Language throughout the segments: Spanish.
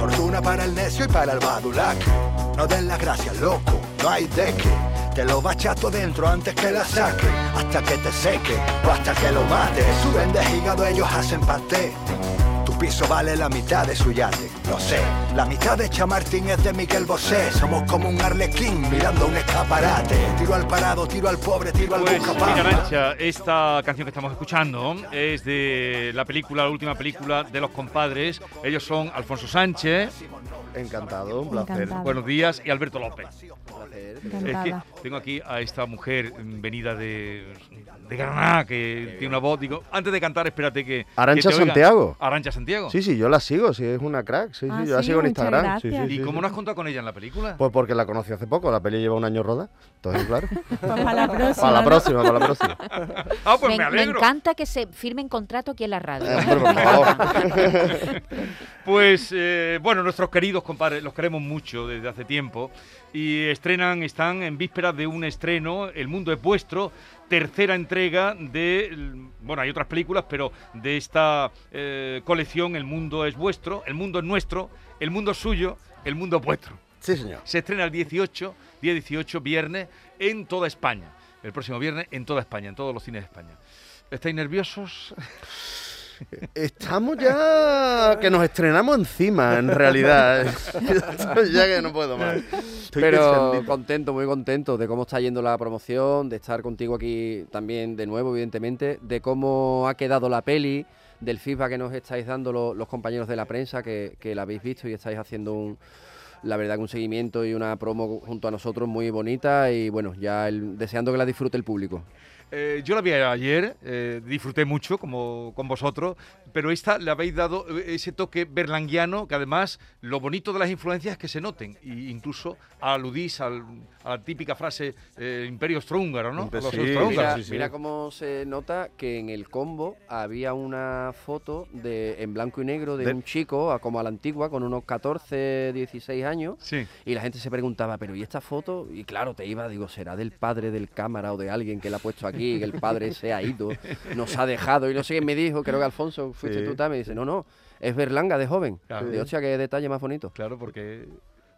Fortuna para el necio y para el badulaque. No den las gracias, loco, no hay de qué. Te lo bachato dentro antes que la saque, hasta que te seque o hasta que lo mate. Suben de hígado, ellos hacen paté. Piso vale la mitad de su yate, lo sé. La mitad de Chamartín es de Miguel Bosé. Somos como un arlequín mirando un escaparate. Tiro al parado, tiro al pobre, tiro al Pues mira, Arancha, esta canción que estamos escuchando es de la película, la última película de los compadres. Ellos son Alfonso Sánchez, Encantado, un placer. Encantado. buenos días, y Alberto López. Es que tengo aquí a esta mujer venida de, de Granada, que tiene una voz, digo, antes de cantar, espérate que... Arancha que. Santiago. Arancha Santiago. Sí, sí, yo la sigo, sí, es una crack. Sí, Ah, sí, yo la sí, sigo en Instagram. Sí, sí, ¿Y sí, cómo sí. no has contado con ella en la película? Pues porque la conocí hace poco, la peli lleva un año rodada. Entonces, claro. Pues para la próxima. para la próxima, para la próxima. ah, pues me, me, me alegro. encanta que se firmen contrato aquí en la radio. Eh, ¿eh? por favor. Pues eh, bueno, nuestros queridos compadres, los queremos mucho desde hace tiempo y estrenan, están en vísperas de un estreno, El Mundo es Vuestro, tercera entrega de, bueno, hay otras películas, pero de esta eh, colección El Mundo es Vuestro, El Mundo es Nuestro, El Mundo es Suyo, El Mundo es Vuestro. Sí, señor. Se estrena el 18, día 18, viernes, en toda España. El próximo viernes en toda España, en todos los cines de España. ¿Estáis nerviosos? Estamos ya que nos estrenamos encima, en realidad. Ya que no puedo más. Estoy Pero contento, muy contento de cómo está yendo la promoción, de estar contigo aquí también de nuevo, evidentemente, de cómo ha quedado la peli, del feedback que nos estáis dando lo- los compañeros de la prensa, que, que la habéis visto y estáis haciendo un, la verdad que un seguimiento y una promo junto a nosotros muy bonita y bueno, ya el- deseando que la disfrute el público. Eh, yo la vi ayer, eh, disfruté mucho como con vosotros, pero esta le habéis dado eh, ese toque berlanguiano que además lo bonito de las influencias es que se noten. E incluso aludís al- a la típica frase eh, Imperio Austrohúngaro, ¿no? Los sí. Mira, sí, sí. mira cómo se nota que en el combo había una foto de en blanco y negro de, De- un chico, a- como a la antigua, con unos 14, 16 años. Sí. Y la gente se preguntaba, pero ¿y esta foto? Y claro, te iba, digo, ¿será del padre del cámara o de alguien que la ha puesto aquí? Que el padre se ha ido, nos ha dejado. Y no sé quién me dijo, creo que Alfonso, fuiste Sí. tú también. Me dice, no, no, es Berlanga de joven. Claro. De hostia, qué detalle más bonito. Claro, porque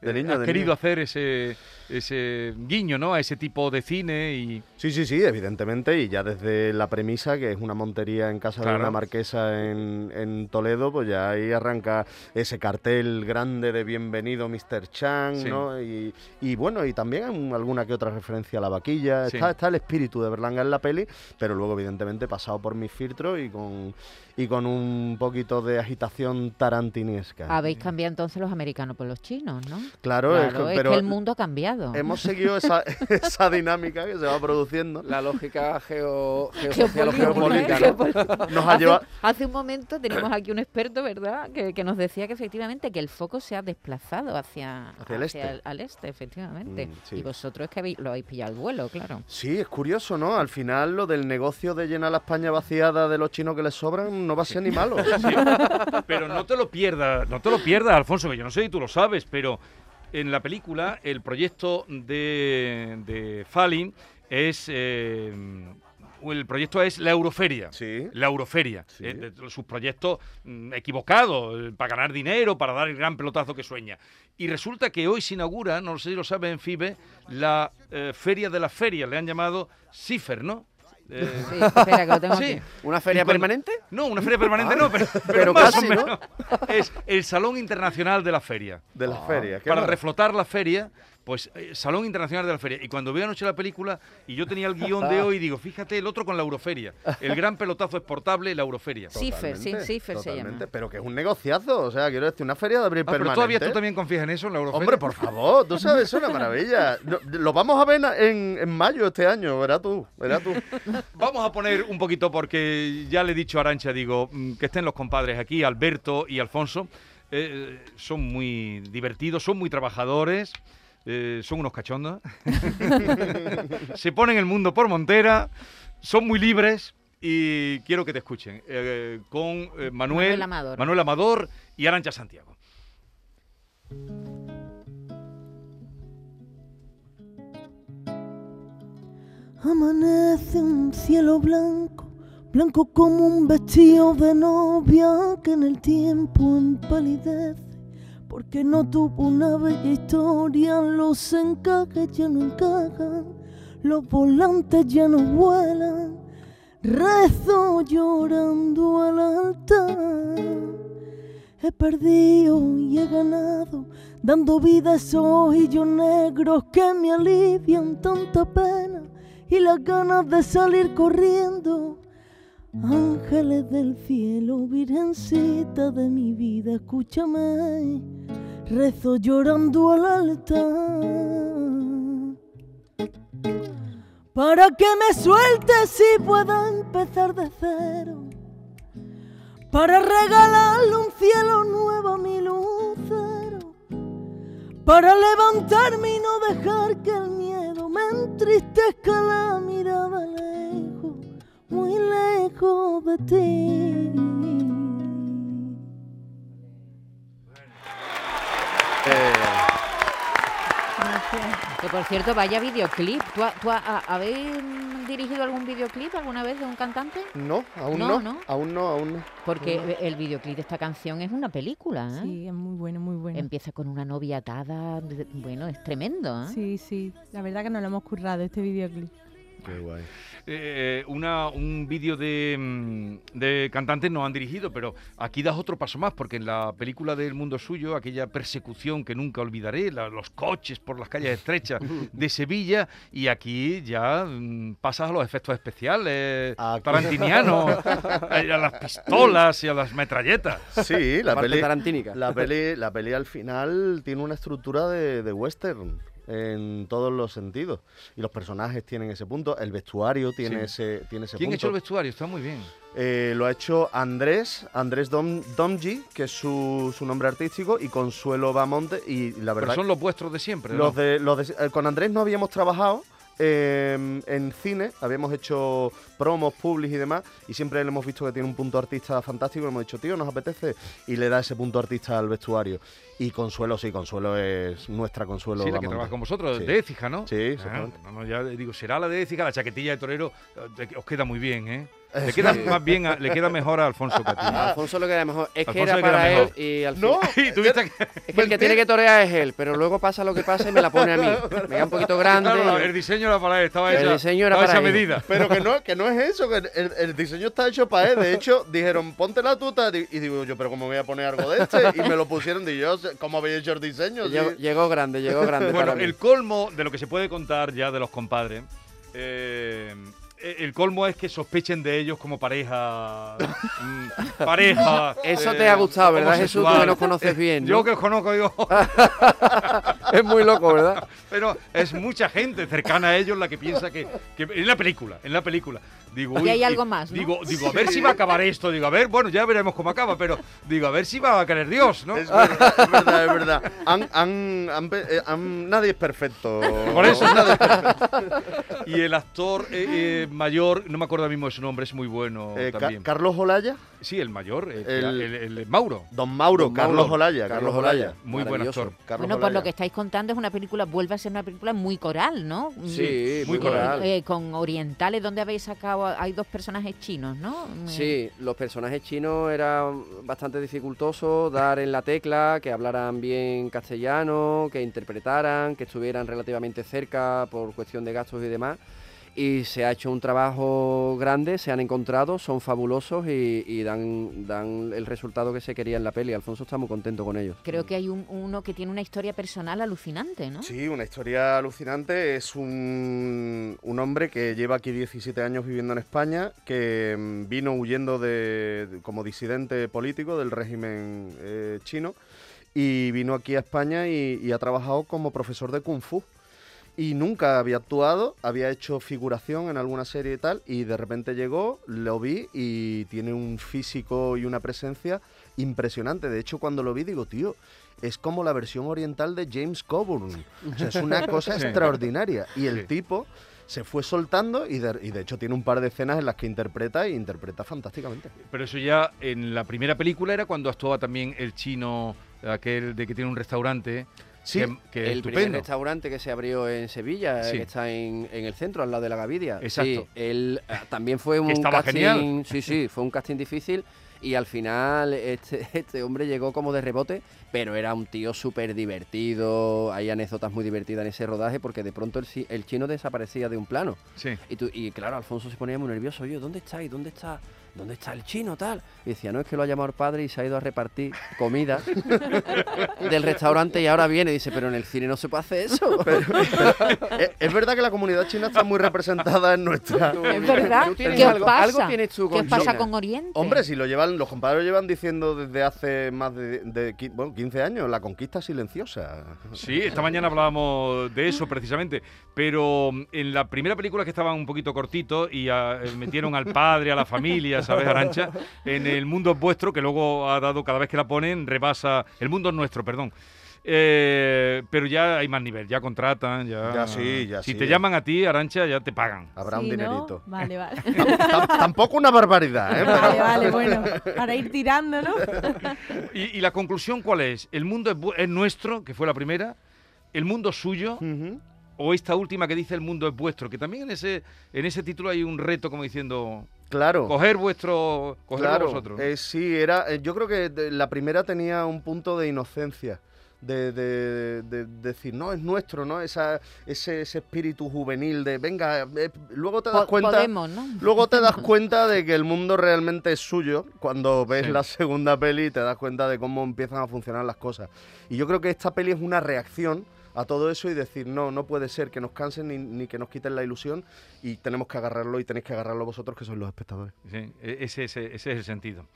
De eh, niño, de querido niño. hacer ese, ese guiño, ¿no? A ese tipo de cine y... Sí, sí, sí, evidentemente, y ya desde la premisa, que es una montería en casa Claro. de una marquesa en, en Toledo, pues ya ahí arranca ese cartel grande de bienvenido Mr. Chang, Sí. ¿no? Y, y bueno, y también un- alguna que otra referencia a la vaquilla. Sí. Está, está el espíritu de Berlanga en la peli, pero luego, evidentemente, pasado por mis filtros y con, y con un poquito de agitación tarantinesca. Habéis cambiado entonces los americanos por los chinos, ¿no? Claro, es Claro, que- es pero que el mundo ha cambiado. hemos seguido esa, esa dinámica que se va produciendo. La lógica geo, Geopolítica, geopolítica, ¿no? Nos ha hace, llevado... hace un momento tenemos aquí un experto, ¿verdad? Que, que nos decía que efectivamente que el foco se ha desplazado hacia, Hacia el este. al este, efectivamente. Mm, sí. Y vosotros es que habéis- lo habéis pillado al vuelo, claro. Sí, es curioso, ¿no? Al final lo del negocio de llenar la España vaciada de los chinos que les sobran no va a ser ni malo. Pero no te lo pierdas, no te lo pierdas, Alfonso, que yo no sé si tú lo sabes, pero en la película el proyecto de, de Falin es... eh, el proyecto es la Euroferia. Sí. La Euroferia. Sí. eh, sus proyectos mm, equivocados, eh, para ganar dinero, para dar el gran pelotazo que sueña. Y resulta que hoy se inaugura, no sé si lo saben en FIBE, la eh, Feria de las Ferias. Le han llamado CIFER, ¿no? Eh, Sí, espera, que lo tengo sí. aquí. ¿Una feria cuando- permanente? No, una feria permanente no, pero, pero, pero más casi, o ¿no? menos. Es el Salón Internacional de la Feria. De las ferias. ¿qué Para más? reflotar la feria, pues eh, Salón Internacional de la Feria. Y cuando veo anoche la película y yo tenía el guion de hoy, digo, fíjate, el otro con la Euroferia. El gran pelotazo exportable, la Euroferia. Cifer, sí, Cifer se llama. Pero que es un negociazo, o sea, quiero decir, una feria de abril Ah, pero permanente. todavía tú también confías en eso, en la Euroferia. Hombre, por favor, tú sabes, es una maravilla. Lo vamos a ver en, en mayo este año, verás tú, verás tú. Vamos a poner un poquito, porque ya le he dicho a Arancha, digo, mm, que estén los compadres aquí, Alberto y Alfonso. Eh, son muy divertidos, son muy trabajadores, eh, son unos cachondos. Se ponen el mundo por montera, son muy libres y quiero que te escuchen. eh, con eh, Manuel, Manuel Amador. Manuel Amador y Arancha Santiago. Amanece un cielo blanco, blanco como un vestido de novia que en el tiempo empalidece porque no tuvo una bella historia, los encajes ya no encajan, los volantes ya no vuelan, rezo llorando al altar. He perdido y he ganado, dando vida a esos ojillos negros que me alivian tanta pena y las ganas de salir corriendo. Ángeles del cielo, virgencita de mi vida, escúchame, rezo llorando al altar. Para que me sueltes y pueda empezar de cero para regalarle un cielo nuevo a mi lucero, para levantarme y no dejar que el miedo me entristezca la mirada lejos, muy lejos de ti. Por cierto, vaya videoclip. ¿Tú, ha- tú ha- habéis dirigido algún videoclip alguna vez de un cantante? No, aún No, no, ¿no? aún no, aún no. Porque el videoclip de esta canción es una película, ¿eh? Sí, es muy bueno, muy bueno. Empieza con una novia atada. Bueno, es tremendo, ¿eh? Sí, sí. La verdad que nos lo hemos currado este videoclip. Qué guay. Eh, una, un vídeo de, mm, de cantantes nos han dirigido, pero aquí das otro paso más, porque en la película del mundo suyo, aquella persecución que nunca olvidaré, la- los coches por las calles estrechas de Sevilla, y aquí ya mm, pasas a los efectos especiales Aquí. tarantinianos, a, a las pistolas y a las metralletas. Sí, la parte peli, tarantínica. la peli, la peli al final tiene una estructura de, de western en todos los sentidos y los personajes tienen ese punto, el vestuario tiene Sí. ese tiene ese ¿Quién ha punto. hecho el vestuario? Está muy bien. Eh, lo ha hecho Andrés, Andrés Dom, Domji, que es su, su nombre artístico, y Consuelo Bamonte. Y la Pero verdad, son los vuestros de siempre, ¿no? los de, los de- eh, con Andrés no habíamos trabajado eh, en cine, habíamos hecho promos, publis y demás, y siempre le hemos visto que tiene un punto artista fantástico. y hemos dicho, tío, nos apetece, y le da ese punto artista al vestuario. Y Consuelo, sí, Consuelo es nuestra Consuelo Sí, la que trabaja con vosotros, Sí. de Écija, ¿no? Sí, Ah, no, no, ya digo, será la de Écija, la chaquetilla de torero, eh, os queda muy bien, ¿eh? Le queda más bien, a- le queda mejor a Alfonso que a ti. A Alfonso le queda mejor. Es que Alfonso era para mejor. él y al No, Y tuviste que- Es que el que tiene que torear es él, pero luego pasa lo que pasa y me la pone a mí. Me queda un poquito grande. Claro, el diseño era para él, estaba El hecha, diseño era para hecha él. medida. Pero que no, que no es eso, que el, el diseño está hecho para él. De hecho, dijeron, ponte la tuta. Y digo yo, pero ¿cómo me voy a poner algo de este? Y me lo pusieron. Y yo, ¿cómo habéis hecho el diseño? Llegó, Sí. llegó grande, llegó grande Bueno, para mí. el colmo de lo que se puede contar ya de los compadres, eh, el colmo es que sospechen de ellos como pareja. mm, pareja. Eso eh, te ha gustado, ¿verdad, Jesús? Tú que nos conoces bien, ¿no? Yo que os conozco, digo. Es muy loco, ¿verdad? Pero es mucha gente cercana a ellos la que piensa que, que en la película, en la película. Digo, Y hay algo más, ¿no? Digo, digo, a ver si va a acabar esto. Digo, a ver, bueno, ya veremos cómo acaba, pero digo, a ver si va a querer Dios, ¿no? Es verdad, es verdad, es verdad. Han- han- han pe- eh, han- nadie es perfecto. Por eso. Nadie es perfecto. Y el actor eh, eh, mayor, no me acuerdo ahora mismo de su nombre, es muy bueno Eh, también. Carlos Olaya, sí, el mayor, el- el, el Mauro. Don Mauro, Don Carlos Mauro, Olaya. Carlos Olaya. Muy buen actor. Carlos bueno, por Olaya. lo que estáis contando es una película, vuelve a ser una película muy coral, ¿no? Sí, muy muy coral. Eh, con orientales, donde habéis sacado, hay dos personajes chinos, ¿no? Sí, los personajes chinos eran bastante dificultosos, dar en la tecla, que hablaran bien castellano, que interpretaran, que estuvieran relativamente cerca por cuestión de gastos y demás. Y se ha hecho un trabajo grande, se han encontrado, son fabulosos y, y dan, dan el resultado que se quería en la peli. Alfonso está muy contento con ellos. Creo que hay un- uno que tiene una historia personal alucinante, ¿no? Sí, una historia alucinante. Es un, un hombre que lleva aquí 17 años viviendo en España, que mm, vino huyendo de, de- como disidente político del régimen eh, chino y vino aquí a España y, y ha trabajado como profesor de kung fu. Y nunca había actuado, había hecho figuración en alguna serie y tal, y de repente llegó, lo vi y tiene un físico y una presencia impresionante. De hecho, cuando lo vi digo, tío, es como la versión oriental de James Coburn. O sea, es una cosa Sí. extraordinaria. Y el Sí. tipo se fue soltando y de, y de hecho tiene un par de escenas en las que interpreta y interpreta fantásticamente. Pero eso ya en la primera película era cuando actuaba también el chino, aquel de que tiene un restaurante. Sí, que, el primer estupendo. restaurante que se abrió en Sevilla, eh, Sí. que está en, en el centro, al lado de la Gavidia. Exacto. Sí, él eh, también fue un estaba casting. genial. Sí, sí, fue un casting difícil. Y al final este, este hombre llegó como de rebote, pero era un tío súper divertido. Hay anécdotas muy divertidas en ese rodaje porque de pronto el, chi- el chino desaparecía de un plano. Sí. Y, tú- y claro, Alfonso se ponía muy nervioso. Oye, ¿dónde estáis? ¿Dónde está? ¿Dónde está el chino tal? Y decía, no, es que lo ha llamado el padre y se ha ido a repartir comida del restaurante y ahora viene. Dice, pero en el cine no se puede hacer eso. es, es verdad que la comunidad china está muy representada en nuestra... Es verdad. ¿Qué os algo- pasa? algo tienes tú ¿Qué con os pasa China. con Oriente? Hombre, si lo los compadres llevan diciendo desde hace más de, de bueno, 15 años, la conquista silenciosa. Sí, esta mañana hablábamos de eso precisamente, pero mm, en la primera película que estaban un poquito cortitos y ah, eh, metieron al padre, a la familia, ¿sabes, Arancha? En El mundo es vuestro, que luego ha dado, cada vez que la ponen, rebasa, El mundo es nuestro, perdón. Eh, pero ya hay más nivel, ya contratan, ya... Ya sí, ya Si sí. te llaman a ti, Arancha, ya te pagan. Habrá un dinerito. Vale, vale. Tam- tampoco una barbaridad, ¿eh? Vale, vale, bueno. Para ir tirando, ¿no? ¿Y, y la conclusión cuál es? ¿El mundo es, nuestro, que fue la primera? ¿El mundo es suyo? O esta última que dice el mundo es vuestro, que también en ese en ese título hay un reto como diciendo Claro. coger vuestro cogerlo Claro, vosotros. eh, sí, era. eh, yo creo que la primera tenía un punto de inocencia. De, de- de- de decir, no, es nuestro, ¿no? Esa, ese, ese espíritu juvenil de, venga, eh, luego te das Po- cuenta. Podemos, ¿no? Luego te das cuenta de que el mundo realmente es suyo cuando ves Sí. la segunda peli y te das cuenta de cómo empiezan a funcionar las cosas. Y yo creo que esta peli es una reacción a todo eso y decir, no, no puede ser que nos cansen ni, ni que nos quiten la ilusión y tenemos que agarrarlo y tenéis que agarrarlo vosotros que sois los espectadores. Sí, e- ese, ese- ese es el sentido.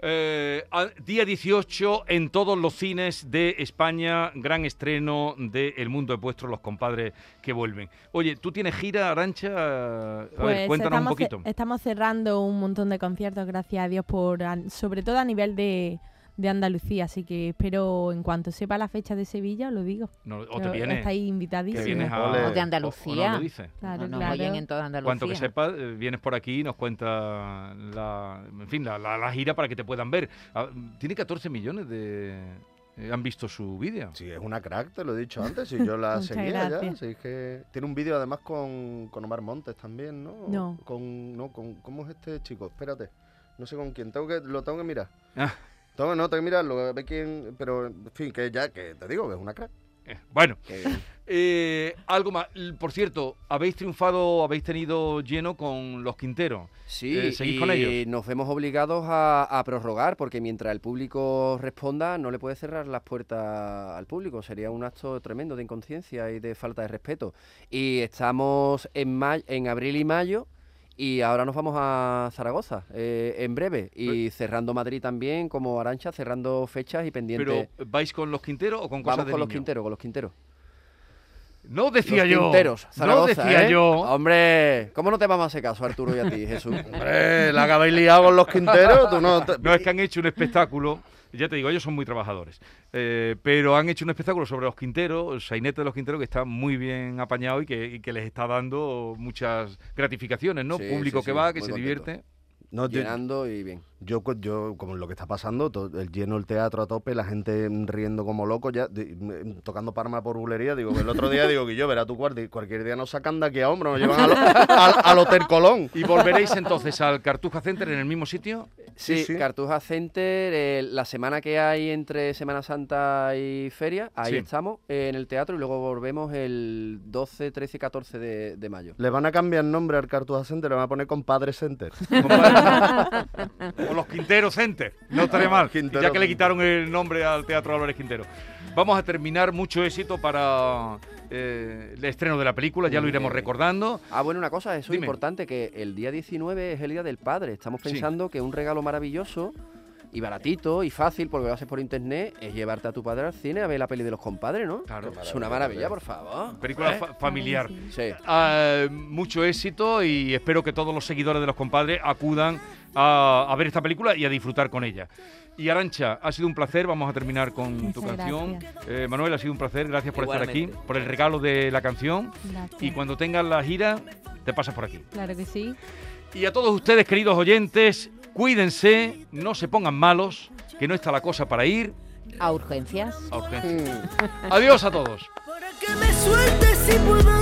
Eh, día 18 en todos los cines de España, gran estreno de El Mundo es Vuestro, los compadres que vuelven. Oye, ¿tú tienes gira, Arancha? A ver, Pues cuéntanos un poquito. estamos cerrando un montón de conciertos, gracias a Dios, por an- sobre todo a nivel de, de Andalucía. Así que espero, en cuanto sepa la fecha de Sevilla, os lo digo. No, o te vienes, Estáis te invitadísimos. O de o- o no Andalucía. lo dices. Claro, no, claro. en toda Andalucía. Cuanto que sepas, eh, vienes por aquí y nos cuenta la, en fin, la, la- la gira para que te puedan ver. Ah, Tiene 14 millones de... eh, han visto su vídeo. Sí, es una crack, te lo he dicho antes, y yo la seguía ya. gracias. sí, es que tiene un vídeo además con, con Omar Montes también, ¿no? No. Con, no, con, ¿Cómo es este chico? Espérate, no sé con quién, tengo que, lo tengo que mirar. Ah. Tengo, no, tengo que mirarlo, a ver quién, pero en fin, que ya, que te digo que es una crack. Eh, bueno, que- eh, algo más. Por cierto, habéis triunfado, habéis tenido lleno con los Quinteros. Sí, Eh, ¿seguís y con ellos? nos vemos obligados a, a prorrogar porque mientras el público responda no le puede cerrar las puertas al público. Sería un acto tremendo de inconsciencia y de falta de respeto. Y estamos en, ma- en abril y mayo y ahora nos vamos a Zaragoza eh, en breve. Y cerrando Madrid también como Arancha, cerrando fechas y pendientes. Pero, ¿vais con los Quinteros o con cosas Vamos de con los niño? Quinteros, con los Quinteros. No decía los yo. Quinteros, no Zaragoza, decía ¿eh? yo. Hombre, ¿cómo no te vamos a hacer caso, Arturo y a ti, Jesús? Hombre, la que habéis liado con los quinteros, tú no... te- No, es que han hecho un espectáculo, ya te digo, ellos son muy trabajadores, eh, pero han hecho un espectáculo sobre los Quinteros, el sainete de los Quinteros, que está muy bien apañado y que, y que les está dando muchas gratificaciones, ¿no? Sí, Público sí, que sí, va, que se contento. divierte. no, Llenando y bien. Yo, yo, como lo que está pasando, to- el lleno el teatro a tope, la gente riendo como loco, ya tocando parma por bulería. Digo, el otro día digo que yo, verá tu guardia, cualquier día nos sacan de aquí a hombro, nos llevan al, al, al Hotel Colón. ¿Y volveréis entonces al Cartuja Center en el mismo sitio? Sí, Sí, sí. Cartuja Center, eh, la semana que hay entre Semana Santa y Feria, ahí Sí. estamos eh, en el teatro y luego volvemos el 12, 13 y 14 de, de mayo. Le van a cambiar nombre al Cartuja Center, le van a poner Compadre Center. los Quintero Center, no estaría mal, Quintero ya que le quitaron el nombre al Teatro Álvarez Quintero. Vamos a terminar, mucho éxito para eh, el estreno de la película, ya lo iremos recordando. Ah, bueno, una cosa, eso es importante, que el día 19 es el Día del Padre. Estamos Sí. pensando que un regalo maravilloso y baratito y fácil, porque lo haces por internet, es llevarte a tu padre al cine a ver la peli de los compadres, ¿no? Claro. Es una maravilla, por favor. Película ¿Eh? fa- familiar. Sí. Ah, mucho éxito y espero que todos los seguidores de los compadres acudan a, a ver esta película y a disfrutar con ella. Y Arancha, ha sido un placer. Vamos a terminar con tu canción. Eh, Manuel, ha sido un placer. Gracias por estar aquí, por el regalo de la canción. Gracias. Y cuando tengas la gira, te pasas por aquí. Claro que sí. Y a todos ustedes, queridos oyentes, cuídense, no se pongan malos, que no está la cosa para ir A urgencias. a urgencias. Adiós a todos. Para que me sueltes y pueda